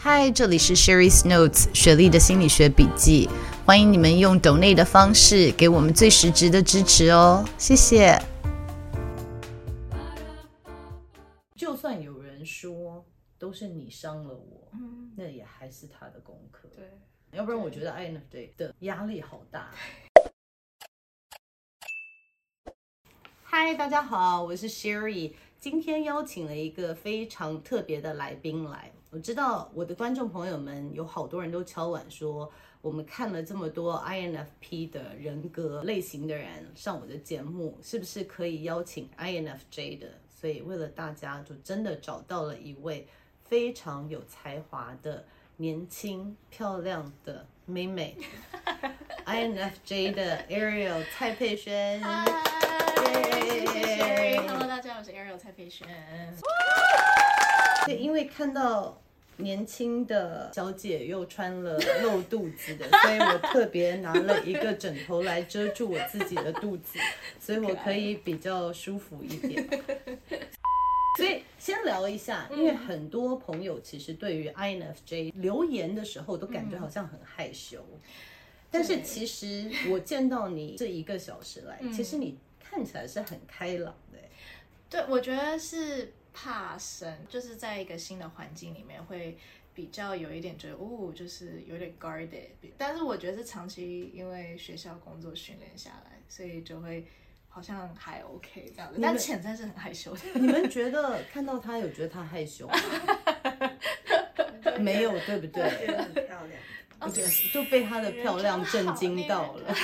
嗨，这里是 Sherry's Notes 雪莉的心理学笔记。欢迎你们用 donate 的方式给我们最实质的支持哦，谢谢。就算有人说都是你伤了我，嗯，那也还是他的功课。对，要不然我觉得 INFJ 的压力好大。嗨，大家好，我是 Sherry，今天邀请了一个非常特别的来宾来。我知道我的观众朋友们有好多人都敲碗说。我们看了这么多 INFP 的人格类型的人上我的节目，是不是可以邀请 INFJ 的？所以为了大家，就真的找到了一位非常有才华的年轻漂亮的妹妹，INFJ 的 Ariel 蔡佩萱。谢谢 Sherry，Hello，大家，我是 Ariel 蔡佩萱。对，因为看到。年轻的小姐又穿了露肚子的，所以我特别拿了一个枕头来遮住我自己的肚子，所以我可以比较舒服一点。所以先聊一下，因为很多朋友其实对于 INFJ 留言的时候都感觉好像很害羞，但是其实我见到你这一个小时来，其实你看起来是很开朗的。对，我觉得是。怕生，就是在一个新的环境里面会比较有一点觉得，哦，就是有点 guarded。但是我觉得是长期因为学校工作训练下来，所以就会好像还 OK 这样子。但潜在是很害羞的。你们觉得看到他有觉得他害羞吗？没有，对不对？很漂亮，就被他的漂亮震惊到了。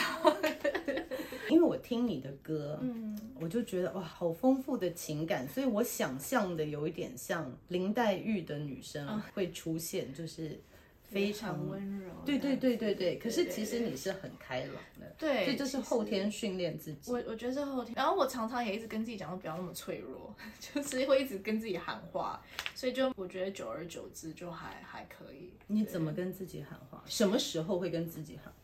听你的歌，嗯，我就觉得哇，好丰富的情感，所以我想象的有一点像林黛玉的女生会出现，就是非常温柔。对对对对对。可是其实你是很开朗的，对，这就是后天训练自己。我我觉得是后天，然后我常常也一直跟自己讲说不要那么脆弱，就是会一直跟自己喊话，所以就我觉得久而久之就还还可以。你怎么跟自己喊话？什么时候会跟自己喊话？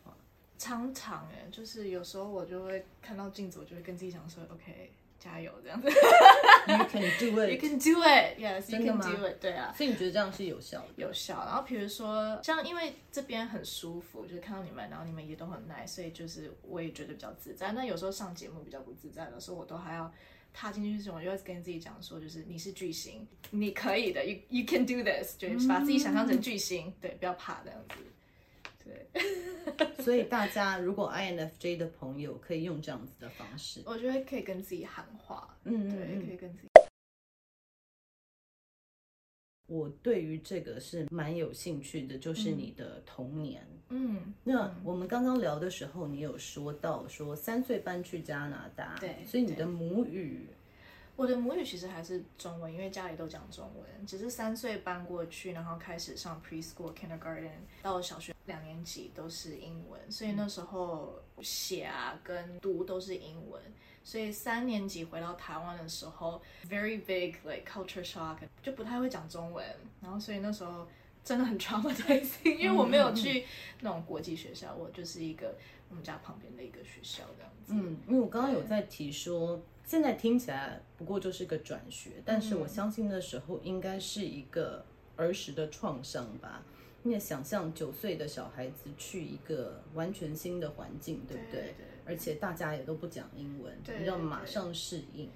常常哎，就是有时候我就会看到镜子，我就会跟自己讲说：“OK，加油，这样子。”You can do it. You can do it. Yes, you can do it. 对啊，所以你觉得这样是有效的？有效。然后比如说，像因为这边很舒服，就是看到你们，然后你们也都很 nice，所以就是我也觉得比较自在。那有时候上节目比较不自在的时候，我都还要踏进去之前，我就会跟自己讲说，就是你是巨星，你可以的。You you can do this，就是把自己想象成巨星，嗯、对，不要怕这样子。对，所以大家如果 INFJ 的朋友可以用这样子的方式，我觉得可以跟自己喊话。嗯，对，可以跟自己。我对于这个是蛮有兴趣的，就是你的童年。嗯，那我们刚刚聊的时候，你有说到说三岁搬去加拿大，对，所以你的母语。我的母语其实还是中文，因为家里都讲中文。只是三岁搬过去，然后开始上 preschool、kindergarten，到了小学两年级都是英文，所以那时候写啊跟读都是英文。所以三年级回到台湾的时候，very big like culture shock，就不太会讲中文。然后所以那时候真的很 traumatizing，因为我没有去那种国际学校，我就是一个我们家旁边的一个学校这样子。嗯，因为我刚刚有在提说。现在听起来不过就是个转学，但是我相信那时候应该是一个儿时的创伤吧。你也想象九岁的小孩子去一个完全新的环境，对不对？对，对，对。而且大家也都不讲英文，你要马上适应。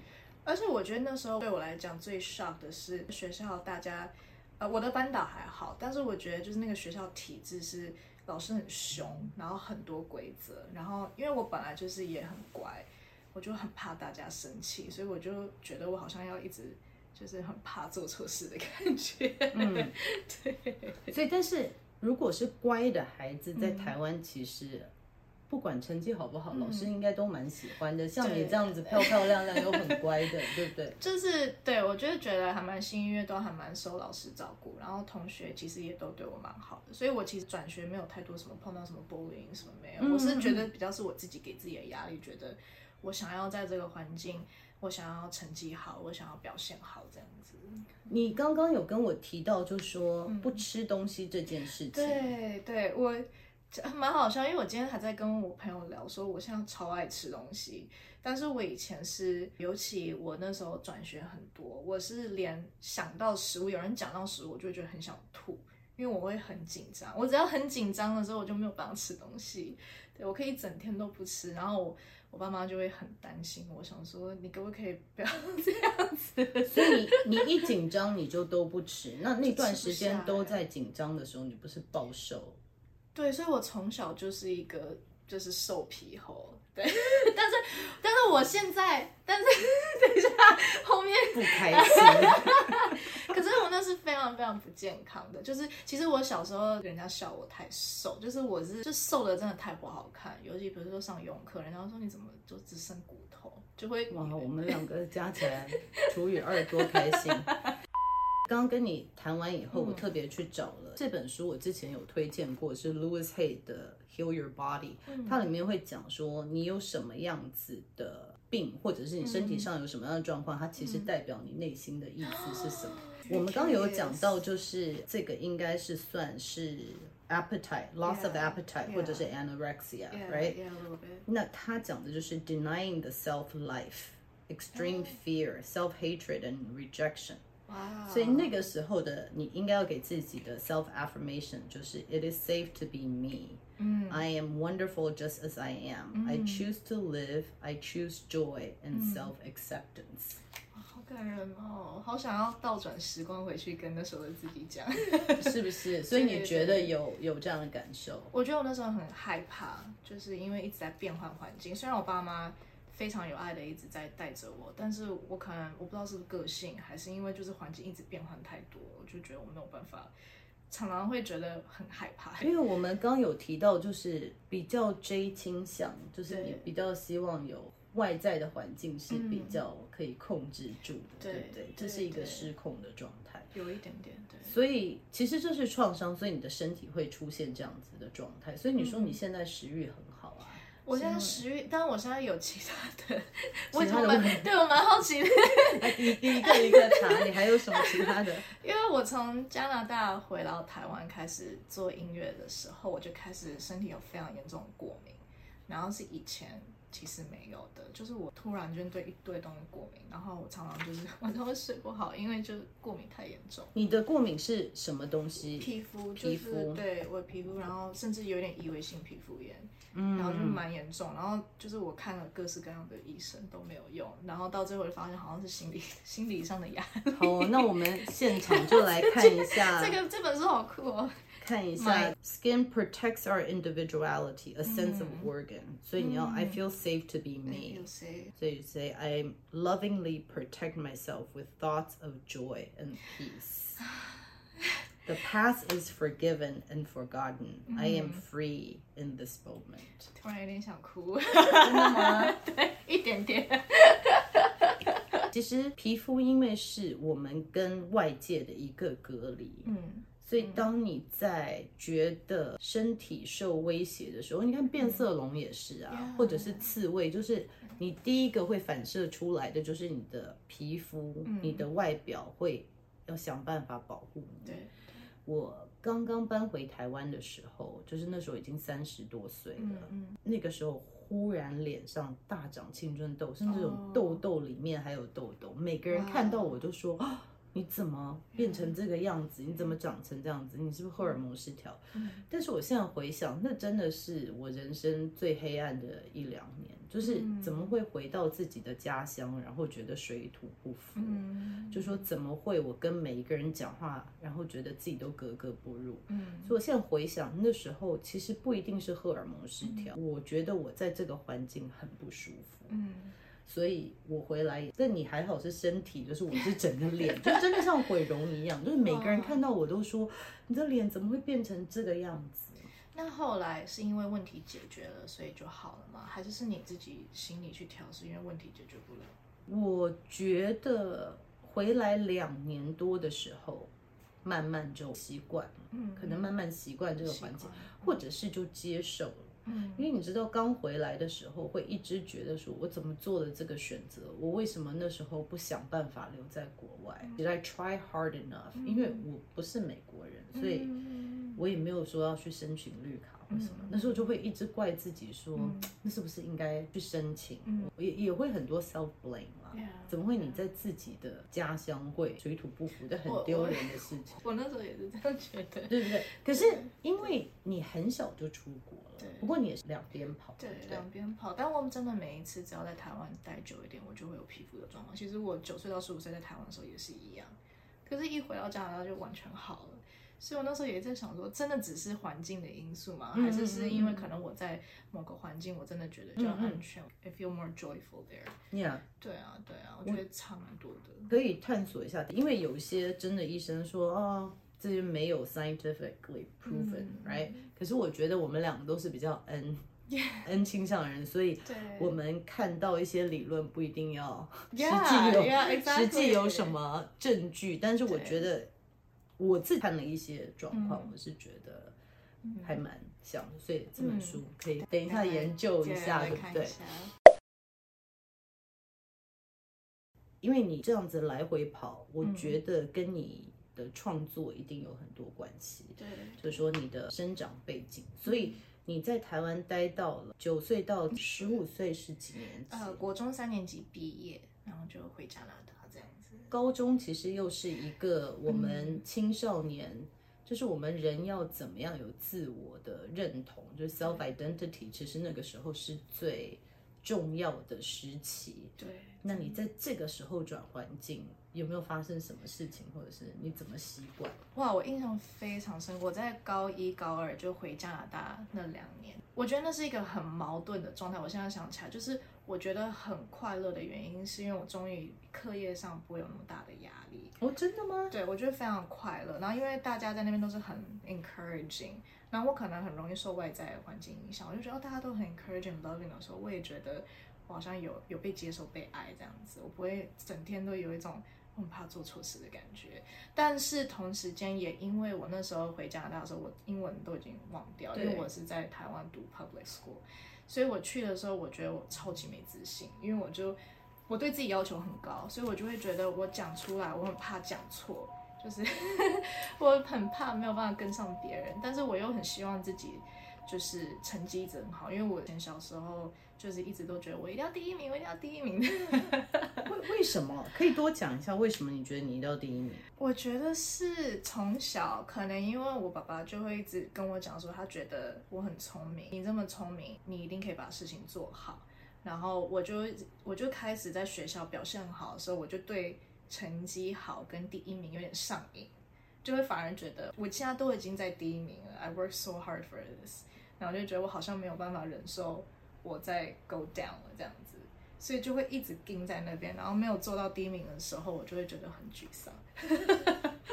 而且我觉得那时候对我来讲最 shock 的是学校大家，呃，我的班导还好，但是我觉得就是那个学校体制是老师很凶，然后很多规则，然后因为我本来就是也很乖。我就很怕大家生气，所以我就觉得我好像要一直就是很怕做错事的感觉。嗯，对。所以，但是如果是乖的孩子，在台湾其实。不管成绩好不好，嗯、老师应该都蛮喜欢的。像你这样子漂漂亮亮又很乖的，对不对？就是对，我就是觉得还蛮幸运，都还蛮受老师照顾，然后同学其实也都对我蛮好的，所以我其实转学没有太多什么碰到什么 bullying 什么没有。嗯、我是觉得比较是我自己给自己的压力，觉得我想要在这个环境，我想要成绩好，我想要表现好这样子。你刚刚有跟我提到，就说不吃东西这件事情，对对，我。蛮好笑，因为我今天还在跟我朋友聊，说我现在超爱吃东西，但是我以前是，尤其我那时候转学很多，我是连想到食物，有人讲到食物，我就会觉得很想吐，因为我会很紧张，我只要很紧张的时候，我就没有办法吃东西，对，我可以一整天都不吃，然后我，我爸妈就会很担心，我想说你可不可以不要 这样子？所以你你一紧张你就都不吃，那那段时间都在紧张的时候，你不是暴瘦？对，所以我从小就是一个就是瘦皮猴，对，但是但是我现在，但是 等一下后面不开心，可是我那是非常非常不健康的，就是其实我小时候人家笑我太瘦，就是我是就瘦的真的太不好看，尤其比如说上游泳课，人家说你怎么就只剩骨头，就会哇，我们两个加起来除以二多开心。刚刚跟你谈完以后，我特别去找了这本书，我之前有推荐过，是 Louise Hay 的《Heal Your Body》，它里面会讲说你有什么样子的病，或者是你身体上有什么样的状况，它其实代表你内心的意思是什么。我们刚刚有讲到，就是这个应该是算是 appetite loss of appetite，或者是 anorexia，right？那他讲的就是 denying the self life, extreme fear, self hatred and rejection。 Wow. 所以那个时候的你应该要给自己的 self affirmation 就是 It is safe to be me. I am wonderful just as I am. I choose to live. I choose joy and self acceptance. 好感人哦，好想要倒转时光回去跟那时候的自己讲，是不是？所以你觉得有有这样的感受？我觉得我那时候很害怕，就是因为一直在变换环境。虽然我爸妈。非常有爱的一直在带着我，但是我可能我不知道是不是个性，还是因为就是环境一直变换太多，我就觉得我没有办法，常常会觉得很害怕。因为我们刚有提到，就是比较 J 倾向，就是你比较希望有外在的环境是比较可以控制住的，对不对？这是一个失控的状态，有一点点对。所以其实这是创伤，所以你的身体会出现这样子的状态。所以你说你现在食欲很好。我现在食欲，但我现在有其他的，其他的我对我蛮好奇一个一个查，你还有什么其他的？因为我从加拿大回到台湾开始做音乐的时候，我就开始身体有非常严重的过敏，然后是以前。其实没有的，就是我突然间对一堆东西过敏，然后我常常就是晚上会睡不好，因为就过敏太严重。你的过敏是什么东西？皮肤，就是，皮肤，对，我的皮肤，然后甚至有点异位性皮肤炎，嗯，然后就蛮严重，然后就是我看了各式各样的医生都没有用，然后到最后就发现好像是心理 心理上的压力。好，那我们现场就来看一下 这个这本书好酷哦。看一下，Skin protects our individuality, a sense of organ。所以你要，I feel safe to be me。所以 say I lovingly protect myself with thoughts of joy and peace. The past is forgiven and forgotten. I am free in this moment。突然有点想哭，真的吗？对，一点点。其实皮肤因为是我们跟外界的一个隔离，嗯。 所以，当你在觉得身体受威胁的时候，你看变色龙也是啊，或者是刺猬，就是你第一个会反射出来的就是你的皮肤、你的外表会要想办法保护你。对，我刚刚搬回台湾的时候，就是那时候已经三十多岁了，那个时候忽然脸上大长青春痘，甚至这种痘痘里面还有痘痘，每个人看到我都说 你怎么变成这个样子？你怎么长成这样子？你是不是荷尔蒙失调？嗯，但是我现在回想，那真的是我人生最黑暗的一两年。就是怎么会回到自己的家乡，然后觉得水土不服？嗯，就说怎么会我跟每一个人讲话，然后觉得自己都格格不入？嗯，所以我现在回想那时候，其实不一定是荷尔蒙失调，我觉得我在这个环境很不舒服。嗯。所以我回来，但你还好是身体，就是我是整个脸，就真的像毁容一样，就是每个人看到我都说，你的脸怎么会变成这个样子？那后来是因为问题解决了，所以就好了吗？还是是你自己心里去调试，因为问题解决不了？我觉得回来两年多的时候，慢慢就习惯了，嗯，可能慢慢习惯这个环境，或者是就接受了。嗯，因为你知道，刚回来的时候会一直觉得说，我怎么做的这个选择？我为什么那时候不想办法留在国外？Did I try hard enough？嗯，因为我不是美国人，所以我也没有说要去申请绿卡或什么。嗯，那时候就会一直怪自己说，嗯，那是不是应该去申请？嗯，也也会很多 self blame 啊。怎么会你在自己的家乡会水土不服的很丢人的事情？我，我，我那时候也是这样觉得，对不对？可是因为你很小就出国了，对。不过你也是两边跑，对，两边跑。但我们真的每一次只要在台湾待久一点，我就会有皮肤的状况。其实我九岁到十五岁在台湾的时候也是一样，可是一回到加拿大就完全好了。所以我那时候也在想说，真的只是环境的因素吗？还是是因为可能我在某个环境，我真的觉得就安全、嗯、，I feel more joyful there。Yeah，对啊，对啊，我觉得差蛮多的。可以探索一下，因为有些真的医生说啊、哦，这些没有 scientifically proven，right？、嗯、可是我觉得我们两个都是比较 N N 倾向的人，所以我们看到一些理论不一定要 实际有.实际有什么证据，但是我觉得。我自己看了一些状况，嗯，我是觉得还蛮像的，所以这本书可以等一下研究一下，嗯，对不对？因为你这样子来回跑，我觉得跟你的创作一定有很多关系。对，就是说你的生长背景，所以你在台湾待到了九岁到十五岁是几年级？呃，国中三年级毕业，然后就回加拿大。高中其实又是一个我们青少年，嗯、就是我们人要怎么样有自我的认同，就是 self identity，其实那个时候是最重要的时期。对，那你在这个时候转环境，有没有发生什么事情，或者是你怎么习惯？哇，我印象非常深，我在高一高二就回加拿大那两年，我觉得那是一个很矛盾的状态。我现在想起来，就是。我觉得很快乐的原因，是因为我终于课业上不会有那么大的压力。哦，真的吗？对，我觉得非常快乐。然后因为大家在那边都是很 encouraging，然后我可能很容易受外在环境影响，我就觉得大家都很 encouraging、loving 的时候，我也觉得我好像有有被接受、被爱这样子。我不会整天都有一种很怕做错事的感觉。但是同时间也因为我那时候回加拿大的时候，我英文都已经忘掉，因为我是在台湾读 public school。所以我去的时候，我觉得我超级没自信，因为我就我对自己要求很高，所以我就会觉得我讲出来，我很怕讲错，就是 我很怕没有办法跟上别人，但是我又很希望自己就是成绩一直很好，因为我以前小时候就是一直都觉得我一定要第一名，我一定要第一名。为为什么？可以多讲一下为什么你觉得你一定要第一名？我觉得是从小可能因为我爸爸就会一直跟我讲说，他觉得我很聪明，你这么聪明，你一定可以把事情做好。然后我就我就开始在学校表现好的时候，我就对成绩好跟第一名有点上瘾，就会反而觉得我现在都已经在第一名了，I work so hard for this，然后就觉得我好像没有办法忍受我在 go down 了这样子。所以就会一直盯在那边，然后没有做到第一名的时候，我就会觉得很沮丧。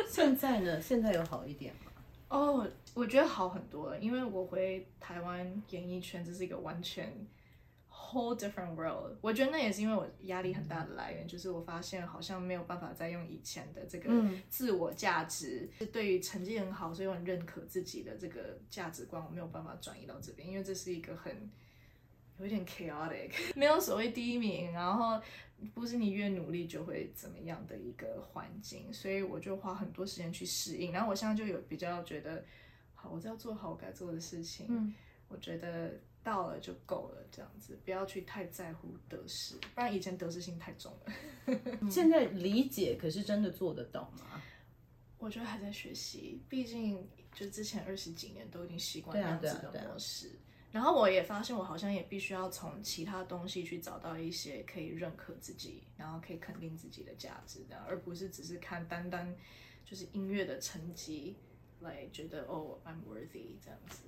现在呢？现在有好一点吗？哦、oh，我觉得好很多了，因为我回台湾演艺圈，这是一个完全 whole different world。我觉得那也是因为我压力很大的来源，就是我发现好像没有办法再用以前的这个自我价值，是对于成绩很好，所以我很认可自己的这个价值观，我没有办法转移到这边，因为这是一个很。有一点 chaotic，没有所谓第一名，然后不是你越努力就会怎么样的一个环境，所以我就花很多时间去适应。然后我现在就有比较觉得，好，我只要做好我该做的事情，嗯，我觉得到了就够了，这样子不要去太在乎得失，不然以前得失心太重了。现在理解，可是真的做得到吗？我觉得还在学习，毕竟就之前二十几年都已经习惯这样子的模式。然后我也发现，我好像也必须要从其他东西去找到一些可以认可自己，然后可以肯定自己的价值的，而不是只是看单单就是音乐的成绩来觉得哦，I'm worthy 这样子。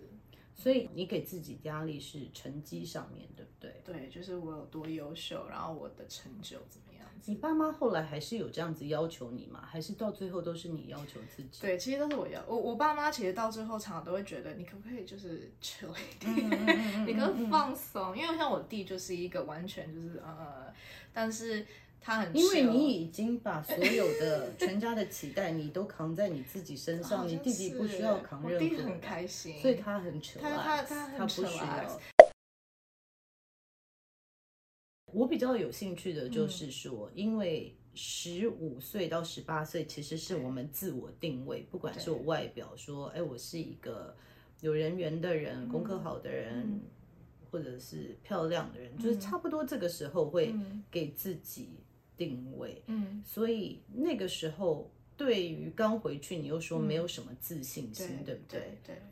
所以你给自己压力是成绩上面对不对？对，就是我有多优秀，然后我的成就怎么样？你爸妈后来还是有这样子要求你吗？还是到最后都是你要求自己？对，其实都是我要我我爸妈，其实到最后常常都会觉得，你可不可以就是 chill 一点，你可以放松？因为像我弟就是一个完全就是呃，但是。他很，因为你已经把所有的全家的期待你都扛在你自己身上，你弟弟不需要扛任何。我弟很开心，所以他很扯。他他他很扯。我比较有兴趣的就是说，嗯、因为十五岁到十八岁其实是我们自我定位，不管是我外表说，哎，我是一个有人缘的人，功课好的人。嗯或者是漂亮的人，嗯、就是差不多这个时候会给自己定位，嗯，所以那个时候对于刚回去，你又说没有什么自信心，嗯、对，对不对？对。对，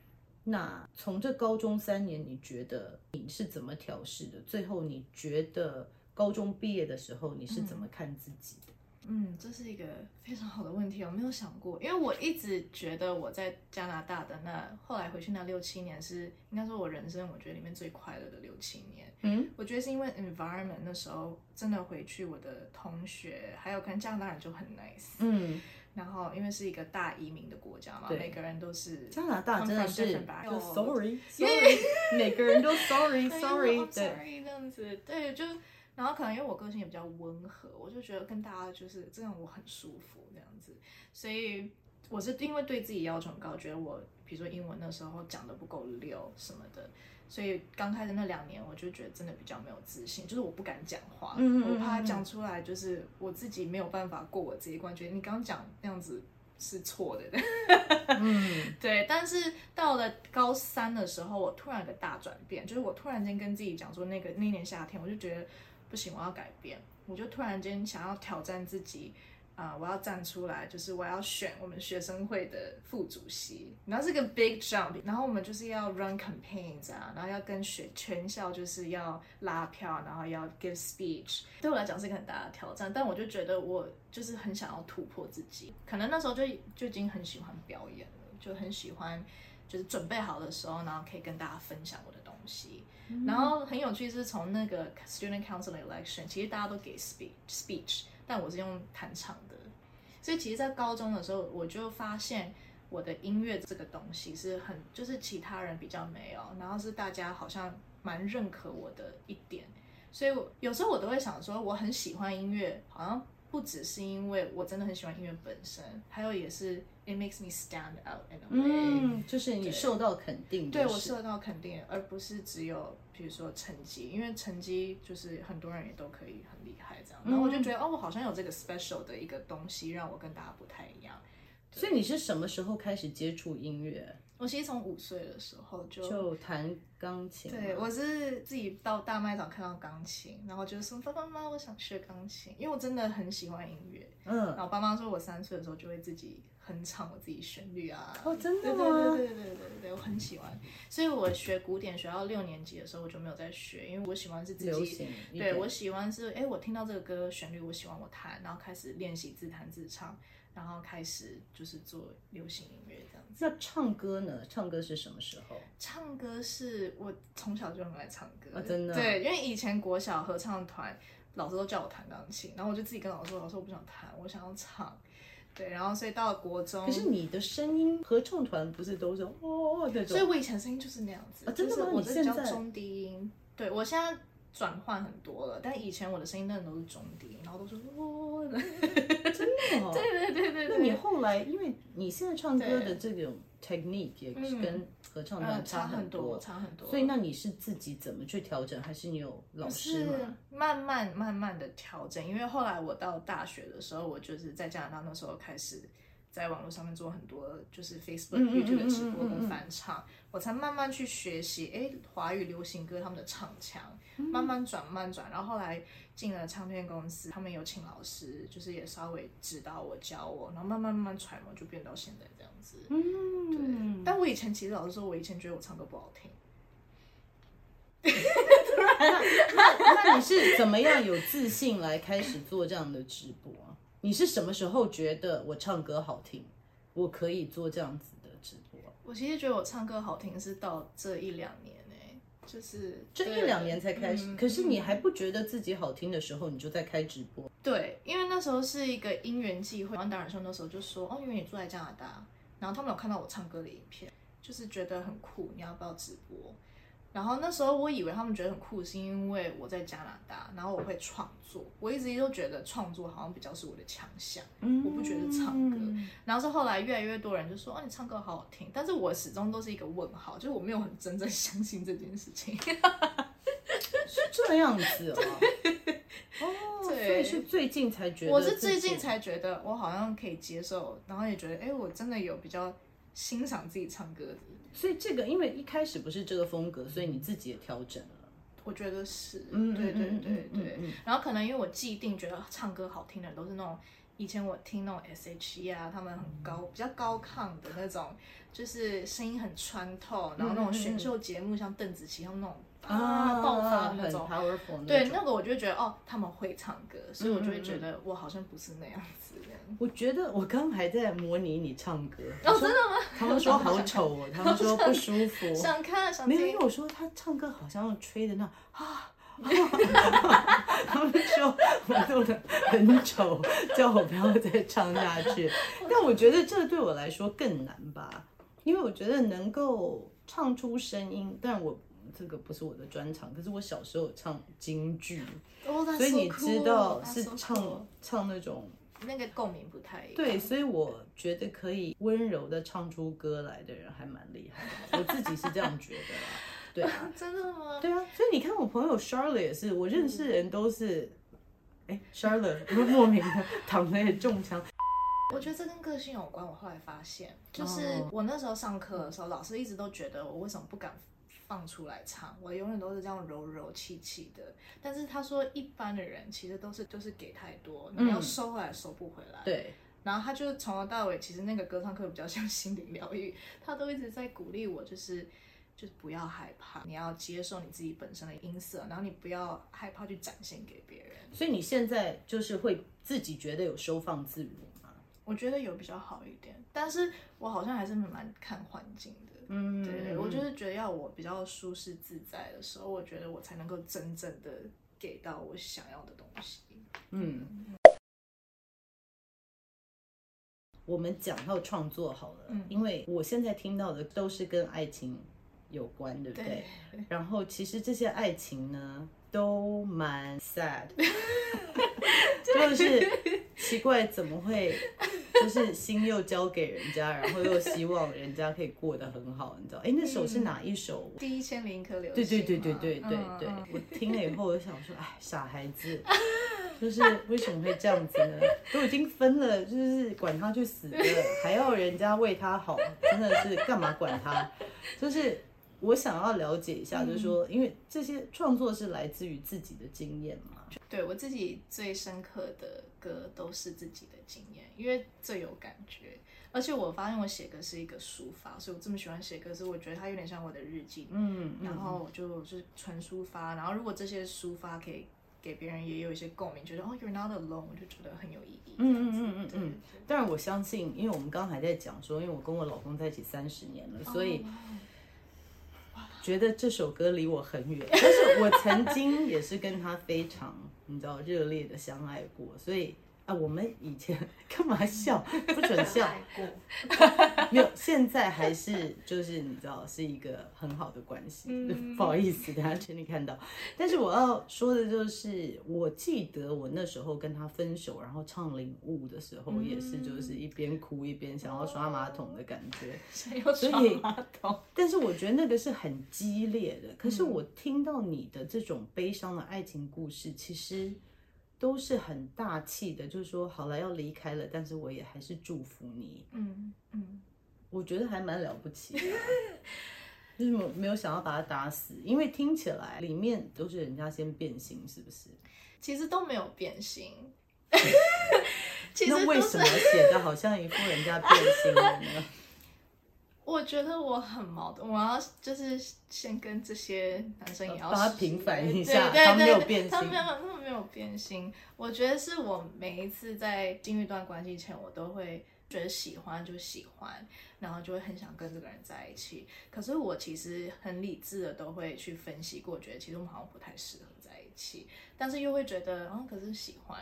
那从这高中三年，你觉得你是怎么调试的？最后你觉得高中毕业的时候，你是怎么看自己的？嗯，这是一个非常好的问题，我没有想过，因为我一直觉得我在加拿大的那后来回去那六七年是应该说我人生我觉得里面最快乐的六七年。嗯，我觉得是因为 environment 那时候真的回去，我的同学还有跟加拿大人就很 nice。嗯，然后因为是一个大移民的国家嘛，每个人都是加拿大真的是 sorry sorry，每个人都 sorry sorry 对这样子，对就。然后可能因为我个性也比较温和，我就觉得跟大家就是这样我很舒服这样子，所以我是因为对自己要求很高，觉得我比如说英文那时候讲的不够溜什么的，所以刚开始那两年我就觉得真的比较没有自信，就是我不敢讲话，嗯嗯嗯嗯，我怕讲出来就是我自己没有办法过我这一关，觉得你刚刚讲那样子是错的，嗯，对。但是到了高三的时候，我突然有个大转变，就是我突然间跟自己讲说，那个那年夏天，我就觉得。不行，我要改变。我就突然间想要挑战自己，啊、呃，我要站出来，就是我要选我们学生会的副主席。然后是个 big jump，然后我们就是要 run campaigns 啊，然后要跟学全校就是要拉票，然后要 give speech。对我来讲是一个很大的挑战，但我就觉得我就是很想要突破自己。可能那时候就就已经很喜欢表演了，就很喜欢，就是准备好的时候，然后可以跟大家分享我的东西。然后很有趣，是从那个 student council election，其实大家都给 speech speech，但我是用弹唱的。所以其实，在高中的时候，我就发现我的音乐这个东西是很，就是其他人比较没有，然后是大家好像蛮认可我的一点。所以有时候我都会想说，我很喜欢音乐，好像不只是因为我真的很喜欢音乐本身，还有也是。It makes me stand out in a way。嗯，就是你受到肯定，对，对我受到肯定，而不是只有比如说成绩，因为成绩就是很多人也都可以很厉害这样。然后我就觉得，嗯、哦，我好像有这个 special 的一个东西，让我跟大家不太一样。所以你是什么时候开始接触音乐？我其实从五岁的时候就就弹钢琴。对，我是自己到大卖场看到钢琴，然后就说爸爸妈妈，我想学钢琴，因为我真的很喜欢音乐。嗯，然后我爸妈说我三岁的时候就会自己。哼唱我自己旋律啊！哦，真的吗？对对对对对对对，我很喜欢。所以我学古典学到六年级的时候，我就没有再学，因为我喜欢是自己。对，我喜欢是，哎，我听到这个歌旋律，我喜欢我弹，然后开始练习自弹自唱，然后开始就是做流行音乐。那唱歌呢？唱歌是什么时候？唱歌是我从小就很爱唱歌。啊，真的。对，因为以前国小合唱团老师都叫我弹钢琴，然后我就自己跟老师说：“老师，我不想弹，我想要唱。”对，然后所以到了国中，可是你的声音合唱团不是都是哦那种，所以我以前声音就是那样子啊，真的吗？我是比较中低音，对我现在转换很多了，但以前我的声音真的都是中低音，然后都是哦，真的哦，对对对对对。那你后来，因为你现在唱歌的这种 technique 也是跟合唱团差很多，差很多。所以那你是自己怎么去调整，还是你有老师吗？慢慢慢慢的调整，因为后来我到大学的时候，我就是在加拿大那时候开始在网络上面做很多就是 Facebook、YouTube 的直播跟翻唱，我才慢慢去学习，哎，华语流行歌他们的唱腔，慢慢转慢转，然后后来进了唱片公司，他们有请老师，就是也稍微指导我教我，然后慢慢慢慢揣摩，就变到现在这样子。嗯，对。但我以前其实老实说，我以前觉得我唱歌不好听。那那你是怎么样有自信来开始做这样的直播啊？你是什么时候觉得我唱歌好听，我可以做这样子的直播？我其实觉得我唱歌好听是到这一两年哎，就是这一两年才开始。嗯、可是你还不觉得自己好听的时候，你就在开直播？对，因为那时候是一个因缘际会，然后达人秀那时候就说，哦，因为你住在加拿大，然后他们有看到我唱歌的影片，就是觉得很酷，你要不要直播？然后那时候我以为他们觉得很酷，是因为我在加拿大，然后我会创作。我一直都觉得创作好像比较是我的强项，嗯、我不觉得唱歌。然后是后来越来越多人就说：“哦，你唱歌好好听。”但是我始终都是一个问号，就是我没有很真正 相信这件事情。是这样子哦。哦，所以是最近才觉得，我是最近才觉得我好像可以接受，然后也觉得，哎，我真的有比较欣赏自己唱歌的。所以这个，因为一开始不是这个风格，所以你自己也调整了。我觉得是，嗯，对对对对。然后可能因为我既定觉得唱歌好听的人都是那种以前我听那种 S.H.E 啊，他们很高、比较高亢的那种，就是声音很穿透，然后那种选秀节目像邓紫棋他们那种啊爆发的那种，对，那个我就觉得哦，他们会唱歌，所以我就会觉得我好像不是那样子。我觉得我刚还在模拟你唱歌哦，真的吗？他们说好丑哦，他们说不舒服。想看，想没有，因为我说他唱歌好像吹的那啊，他们说我做的很丑，叫我不要再唱下去。但我觉得这对我来说更难吧，因为我觉得能够唱出声音，但我这个不是我的专长。可是我小时候唱京剧，所以你知道是唱唱那种。那个共鸣不太一样。对，所以我觉得可以温柔的唱出歌来的人还蛮厉害的，我自己是这样觉得啦。对啊，真的吗？对啊，所以你看我朋友 Charlotte 也是，我认识人都是，哎、嗯，Charlotte 莫名的 躺在中枪。我觉得这跟个性有关。我后来发现，就是我那时候上课的时候，老师一直都觉得我为什么不敢。放出来唱，我永远都是这样柔柔气气的。但是他说，一般的人其实都是就是给太多，你要收回来收不回来。嗯、对。然后他就从头到尾，其实那个歌唱课比较像 心灵疗愈，他都一直在鼓励我，就是就是不要害怕，你要接受你自己本身的音色，然后你不要害怕去展现给别人。所以你现在就是会自己觉得有收放自如吗？我觉得有比较好一点，但是我好像还是蛮看环境的。嗯，对对，我就是觉得要我比较舒适自在的时候，我觉得我才能够真正的给到我想要的东西。嗯，我们讲到创作好了，嗯，因为我现在听到的都是跟爱情有关，对不对？对。然后其实这些爱情呢，都蛮 sad，就是奇怪怎么会。就是心又交给人家，然后又希望人家可以过得很好，你知道？哎，那首是哪一首？嗯、第一千零一颗流星。对对对对对对对，嗯、我听了以后，我就想说，哎，傻孩子，就是为什么会这样子呢？都已经分了，就是管他去死了，还要人家为他好，真的是干嘛管他？就是我想要了解一下，就是说，因为这些创作是来自于自己的经验嘛。对，我自己最深刻的歌都是自己的经验，因为最有感觉。而且我发现我写歌是一个抒发，所以我这么喜欢写歌，是我觉得它有点像我的日记。嗯，然后我就就是纯抒发。然后如果这些抒发可以给别人也有一些共鸣，觉得哦，you're not alone，我就觉得很有意义。嗯嗯嗯嗯嗯。但是我相信，因为我们刚刚还在讲说，因为我跟我老公在一起三十年了，所以。觉得这首歌离我很远，但是我曾经也是跟他非常，你知道，热烈的相爱过，所以。啊，我们以前 干嘛笑？不准笑。没有，现在还是就是你知道是一个很好的关系。嗯、不好意思，大家请你看到。但是我要说的就是，我记得我那时候跟他分手，然后唱《领悟》的时候，也是就是一边哭一边想要刷马桶的感觉。想要刷马桶。但是我觉得那个是很激烈的。可是我听到你的这种悲伤的爱情故事，其实。都是很大气的，就是说好了要离开了，但是我也还是祝福你。嗯嗯，我觉得还蛮了不起的，就是没有想要把他打死，因为听起来里面都是人家先变心，是不是？其实都没有变心。那为什么写的好像一副人家变心了呢？我觉得我很矛盾，我要就是先跟这些男生也要帮他平反一下，他没有变心，他没有，他们没有变心。我觉得是我每一次在进入一段关系前，我都会觉得喜欢就喜欢，然后就会很想跟这个人在一起。可是我其实很理智的都会去分析过，觉得其实我们好像不太适合在一起，但是又会觉得，嗯，可是喜欢。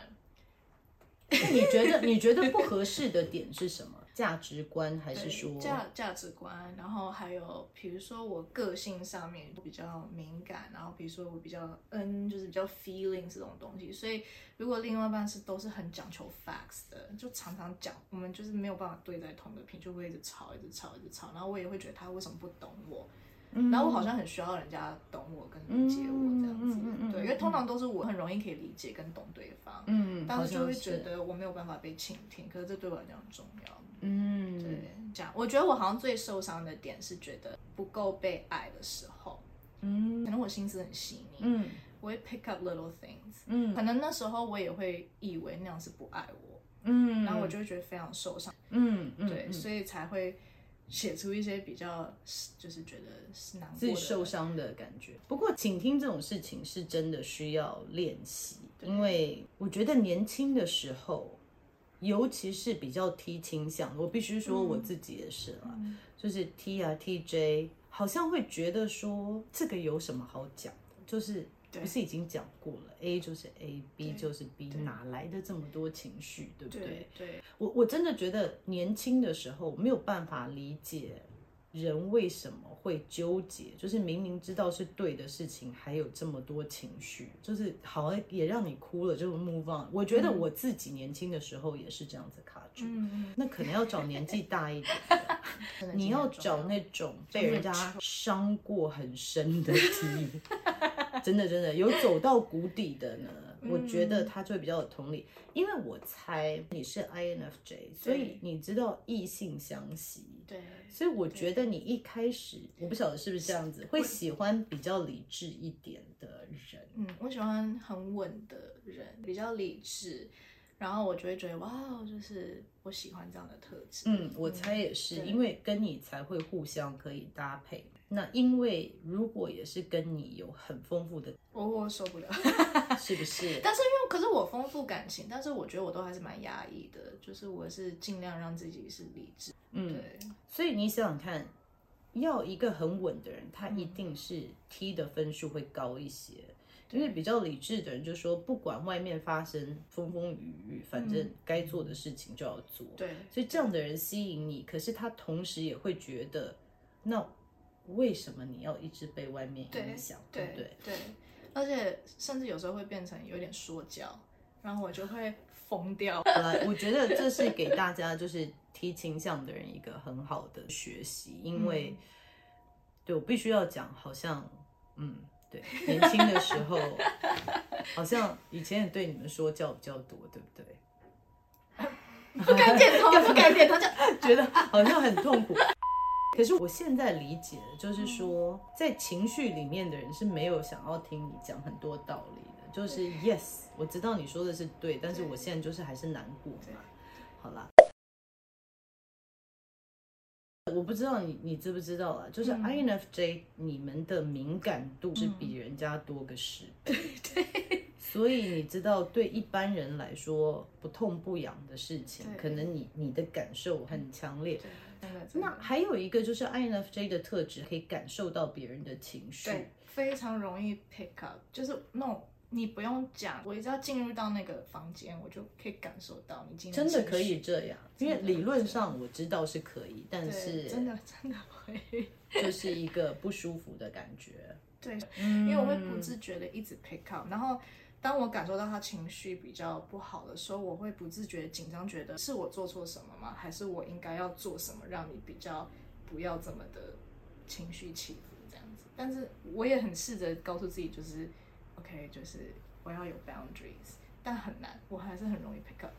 你觉得你觉得不合适的点是什么？价值观还是说价价值观？然后还有比如说我个性上面比较敏感，然后比如说我比较嗯，就是比较 feeling 这种东西。所以如果另外一半是都是很讲求 facts 的，就常常讲，我们就是没有办法对在同个频，就会一直吵，一直吵，一直吵。然后我也会觉得他为什么不懂我？然后我好像很需要人家懂我跟理解我这样子，嗯、对，因为通常都是我很容易可以理解跟懂对方，嗯，但是就会觉得我没有办法被倾听，可是这对我来讲很重要，嗯，对，这样，我觉得我好像最受伤的点是觉得不够被爱的时候，嗯，可能我心思很细腻，嗯，我会 pick up little things，嗯，可能那时候我也会以为那样是不爱我，嗯，然后我就会觉得非常受伤，嗯，对，所以才会。写出一些比较，就是觉得是难过自己受伤的感觉。不过，倾听这种事情是真的需要练习，因为我觉得年轻的时候，尤其是比较 T 倾向，我必须说我自己也是啦，嗯、就是 T 啊 TJ，好像会觉得说这个有什么好讲的，就是。不是已经讲过了，A 就是 A，B 就是 B，哪来的这么多情绪，对不对？对，对，我我真的觉得年轻的时候没有办法理解人为什么会纠结，就是明明知道是对的事情，还有这么多情绪，就是好像也让你哭了，就 move on。我觉得我自己年轻的时候也是这样子卡住，嗯、那可能要找年纪大一点的，你要找那种被人家伤过很深的。真的真的有走到谷底的呢，我觉得他就会比较有同理，因为我猜你是 INFJ，所以你知道异性相吸，对，所以我觉得你一开始我不晓得是不是这样子，会喜欢比较理智一点的人，嗯，我喜欢很稳的人，比较理智，然后我就会觉得哇，就是我喜欢这样的特质，嗯，我猜也是，因为跟你才会互相可以搭配。那因为如果也是跟你有很丰富的，我我受不了，是不是？但是因为可是我丰富感情，但是我觉得我都还是蛮压抑的，就是我是尽量让自己是理智。嗯，对。所以你想想看，要一个很稳的人，他一定是 T 的分数会高一些，嗯、因为比较理智的人就说，不管外面发生风风雨雨，反正该做的事情就要做。对、嗯，所以这样的人吸引你，可是他同时也会觉得那。为什么你要一直被外面影响？对不对？对，对，而且甚至有时候会变成有点说教，然后我就会疯掉。来，我觉得这是给大家就是提倾向的人一个很好的学习，因为、嗯、对我必须要讲，好像嗯，对，年轻的时候 好像以前也对你们说教比较多，对不对？不敢点头，不敢点头，就觉得好像很痛苦。可是我现在理解，就是说，在情绪里面的人是没有想要听你讲很多道理的，就是 yes，我知道你说的是对，但是我现在就是还是难过嘛。好啦，我不知道你你知不知道啊？就是 INFJ，你们的敏感度是比人家多个十倍，对，所以你知道，对一般人来说不痛不痒的事情，可能你你的感受很强烈。那还有一个就是 INFJ 的特质，可以感受到别人的情绪，对，非常容易 pick up，就是那种你不用讲，我只要进入到那个房间，我就可以感受到你今天真的可以这样，因为理论上我知道是可以，但是真的真的会，就是一个不舒服的感觉，对，因为我会不自觉的一直 pick up，然后。当我感受到他情绪比较不好的时候，我会不自觉紧张，觉得是我做错什么吗？还是我应该要做什么，让你比较不要这么的情绪起伏这样子？但是我也很试着告诉自己，就是 OK，就是我要有 boundaries，但很难，我还是很容易 pick up。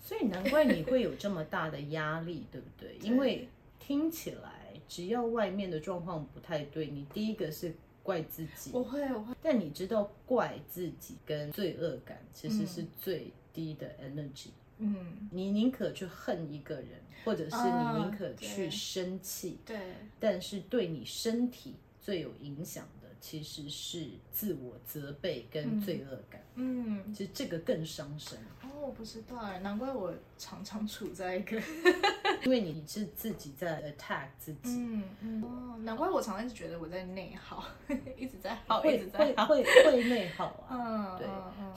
所以难怪你会有这么大的压力，对不对？因为听起来，只要外面的状况不太对，你第一个是。怪自己，我会，我会。但你知道，怪自己跟罪恶感其实是最低的 energy。嗯，你宁可去恨一个人，或者是你宁可去生气，对。但是对你身体最有影响的其实是自我责备跟罪恶感。嗯，其实这个更伤身。哦，我不知道哎，难怪我常常处在一个，因为你是自己在 attack 自己。嗯嗯。哦，难怪我常常一直觉得我在内耗，一直在耗，一直在耗会会会内耗啊。嗯，对，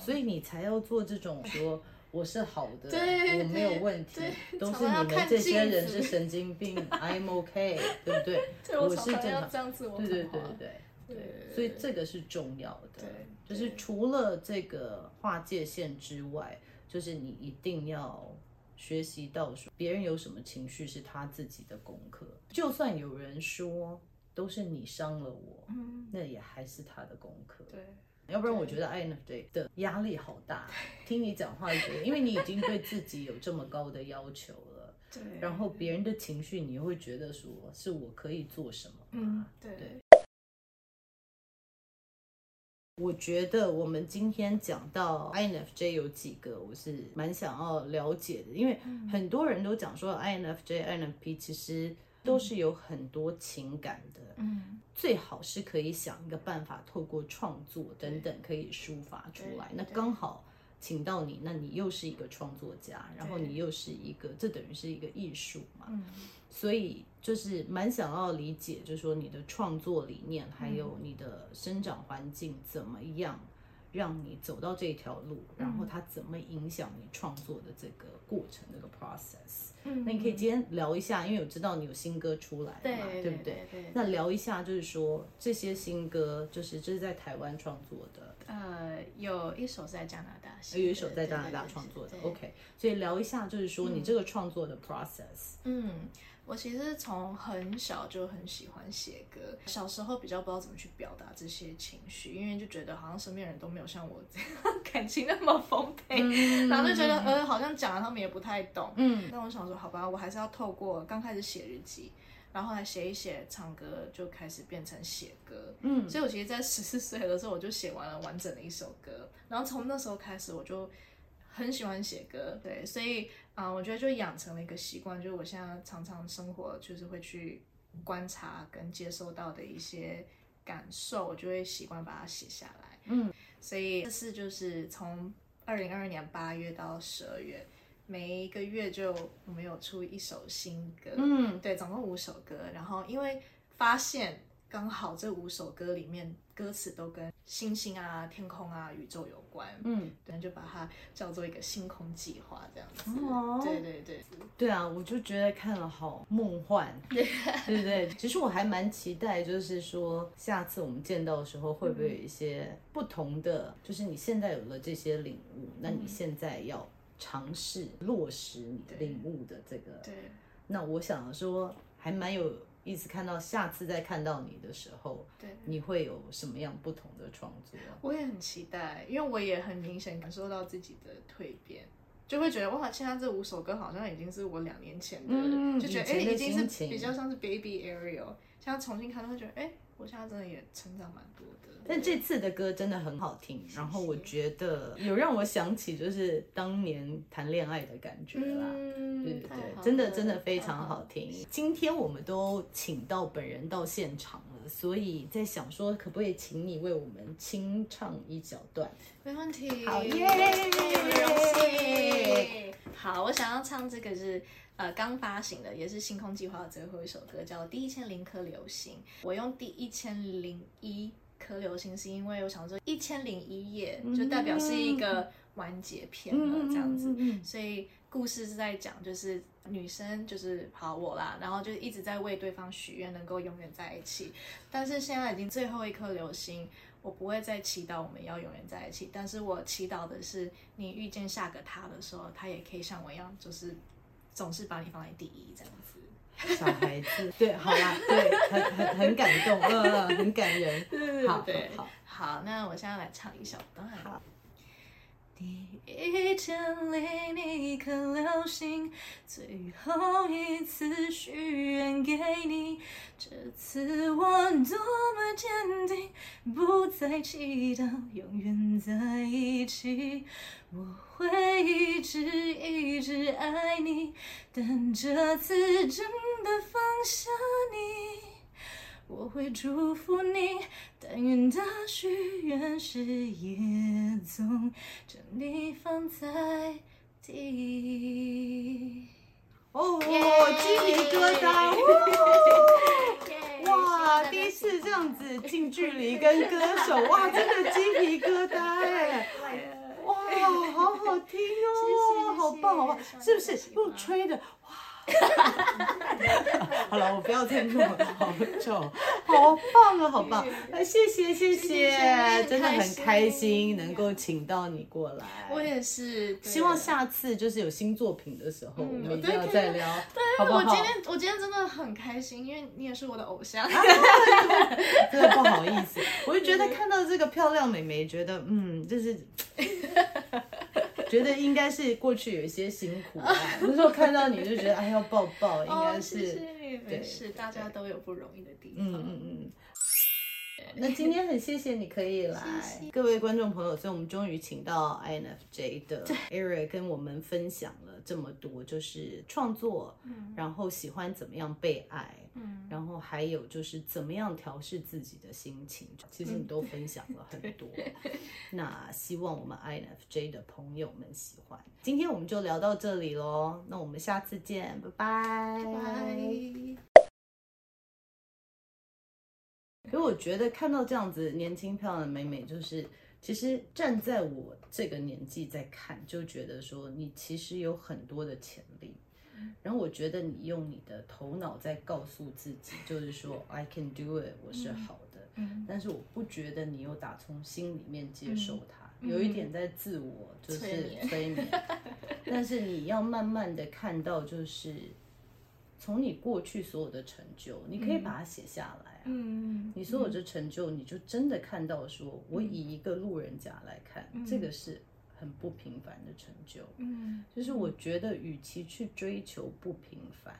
所以你才要做这种说。我是好的，我没有问题，都是你们这些人是神经病，I'm OK，对不对？我是正常，对对对对对对，所以这个是重要的，就是除了这个划界线之外，就是你一定要学习到说，别人有什么情绪是他自己的功课，就算有人说都是你伤了我，嗯那也还是他的功课，对。要不然我觉得 INFJ 的压力好大，听你讲话就觉得，因为你已经对自己有这么高的要求了，对。然后别人的情绪，你会觉得说，是我可以做什么？嗯，对。对。我觉得我们今天讲到 INFJ 有几个，我是蛮想要了解的，因为很多人都讲说 INFJ、INFP 其实。都是有很多情感的，嗯，最好是可以想一个办法，透过创作等等可以抒发出来。那刚好请到你，那你又是一个创作家，然后你又是一个，这等于是一个艺术嘛，嗯，所以就是蛮想要理解，就是说你的创作理念，还有你的生长环境怎么样。让你走到这条路，然后它怎么影响你创作的这个过程，这个 process。嗯，那你可以今天聊一下，因为我知道你有新歌出来嘛，对，对不对？对，对。那聊一下，就是说这些新歌，就是这是在台湾创作的。呃，有一首在加拿大，有一首在加拿大创作的。OK，所以聊一下，就是说你这个创作的 process。嗯。嗯我其实从很小就很喜欢写歌，小时候比较不知道怎么去表达这些情绪，因为就觉得好像身边人都没有像我这样 感情那么丰沛，嗯、然后就觉得呃好像讲了他们也不太懂。嗯，那我想说好吧，我还是要透过刚开始写日记，然后来写一写，唱歌就开始变成写歌。嗯，所以我其实，在十四岁的时候我就写完了完整的一首歌，然后从那时候开始我就。很喜欢写歌，对，所以啊、呃，我觉得就养成了一个习惯，就是我现在常常生活就是会去观察跟接收到的一些感受，我就会习惯把它写下来。嗯，所以这次就是从二零二二年八月到十二月，每一个月就我们有出一首新歌。嗯，对，总共五首歌。然后因为发现刚好这五首歌里面。歌词都跟星星啊、天空啊、宇宙有关，嗯，对，就把它叫做一个星空计划这样子。哦，对对对，对啊，我就觉得看了好梦幻，对对对。其实我还蛮期待，就是说下次我们见到的时候，会不会有一些不同的？嗯、就是你现在有了这些领悟，那你现在要尝试落实你领悟的这个。对。那我想说，还蛮有。一直看到下次再看到你的时候，对，你会有什么样不同的创作？我也很期待，因为我也很明显感受到自己的蜕变，就会觉得哇，现在这五首歌好像已经是我两年前的，嗯、就觉得哎，已经是比较像是 Baby Ariel，现在重新看都会觉得哎，我现在真的也成长蛮多的。但这次的歌真的很好听，然后我觉得有让我想起就是当年谈恋爱的感觉啦，嗯、对对对，真的真的非常好听。今天我们都请到本人到现场了，所以在想说可不可以请你为我们清唱一小段？没问题，好耶，好，我想要唱这个是呃刚发行的，也是星空计划的最后一首歌，叫《第一千零颗流星》。我用第一千零一。颗流星是因为我想说一千零一夜就代表是一个完结篇了这样子，所以故事是在讲就是女生就是跑我啦，然后就一直在为对方许愿能够永远在一起，但是现在已经最后一颗流星，我不会再祈祷我们要永远在一起，但是我祈祷的是你遇见下个他的时候，他也可以像我一样，就是总是把你放在第一这样子。小孩子，对，好啦，对，很很很感动，呃，很感人，好，对，好，好，那我现在来唱一小段。好。第一千零一颗流星，最后一次许愿给你，这次我多么坚定，不再祈祷永远在一起，我会一直一直爱你，但这次真的放下你。我会祝福你，但愿的许愿是也总将你放在第一。哦，鸡皮疙瘩！哇，第一次这样子近距离跟歌手，哇，真的鸡皮疙瘩哎！哇，好好听哦，好棒好棒，是不是用吹的？好了，我不要再弄了，好丑，好棒啊，好棒！啊，谢谢谢谢，真的很开心能够请到你过来。我也是，希望下次就是有新作品的时候，我们一定要再聊。对，我今天我今天真的很开心，因为你也是我的偶像。真的不好意思，我就觉得看到这个漂亮美眉，觉得嗯，就是。觉得应该是过去有一些辛苦啊，那时候看到你就觉得哎要抱抱，应该是，哦、对，是大家都有不容易的地方。嗯嗯嗯。那今天很谢谢你可以来，谢谢。各位观众朋友，所以我们终于请到 INFJ 的 Eric 跟我们分享了这么多，就是创作，嗯，然后喜欢怎么样被爱，嗯，然后还有就是怎么样调试自己的心情，其实你都分享了很多。嗯、那希望我们 INFJ 的朋友们喜欢。今天我们就聊到这里喽，那我们下次见，拜拜。拜拜。所以我觉得看到这样子年轻漂亮的美美，就是其实站在我这个年纪在看，就觉得说你其实有很多的潜力。然后我觉得你用你的头脑在告诉自己，就是说 I can do it，我是好的。但是我不觉得你有打从心里面接受它，有一点在自我就是催眠。但是你要慢慢的看到，就是从你过去所有的成就，你可以把它写下来。嗯，你所有的成就，你就真的看到说，我以一个路人甲来看，嗯、这个是很不平凡的成就。嗯，就是我觉得，与其去追求不平凡，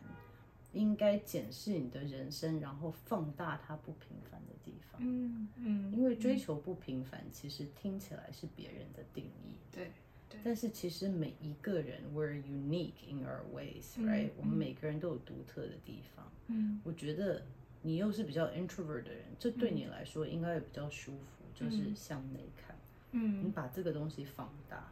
应该检视你的人生，然后放大它不平凡的地方。嗯嗯，因为追求不平凡，其实听起来是别人的定义。对。但是其实每一个人，we're unique in our ways，right？、嗯、我们每个人都有独特的地方。嗯，我觉得。你又是比较 introvert 的人，这对你来说应该也比较舒服，嗯、就是向内看。嗯，你把这个东西放大，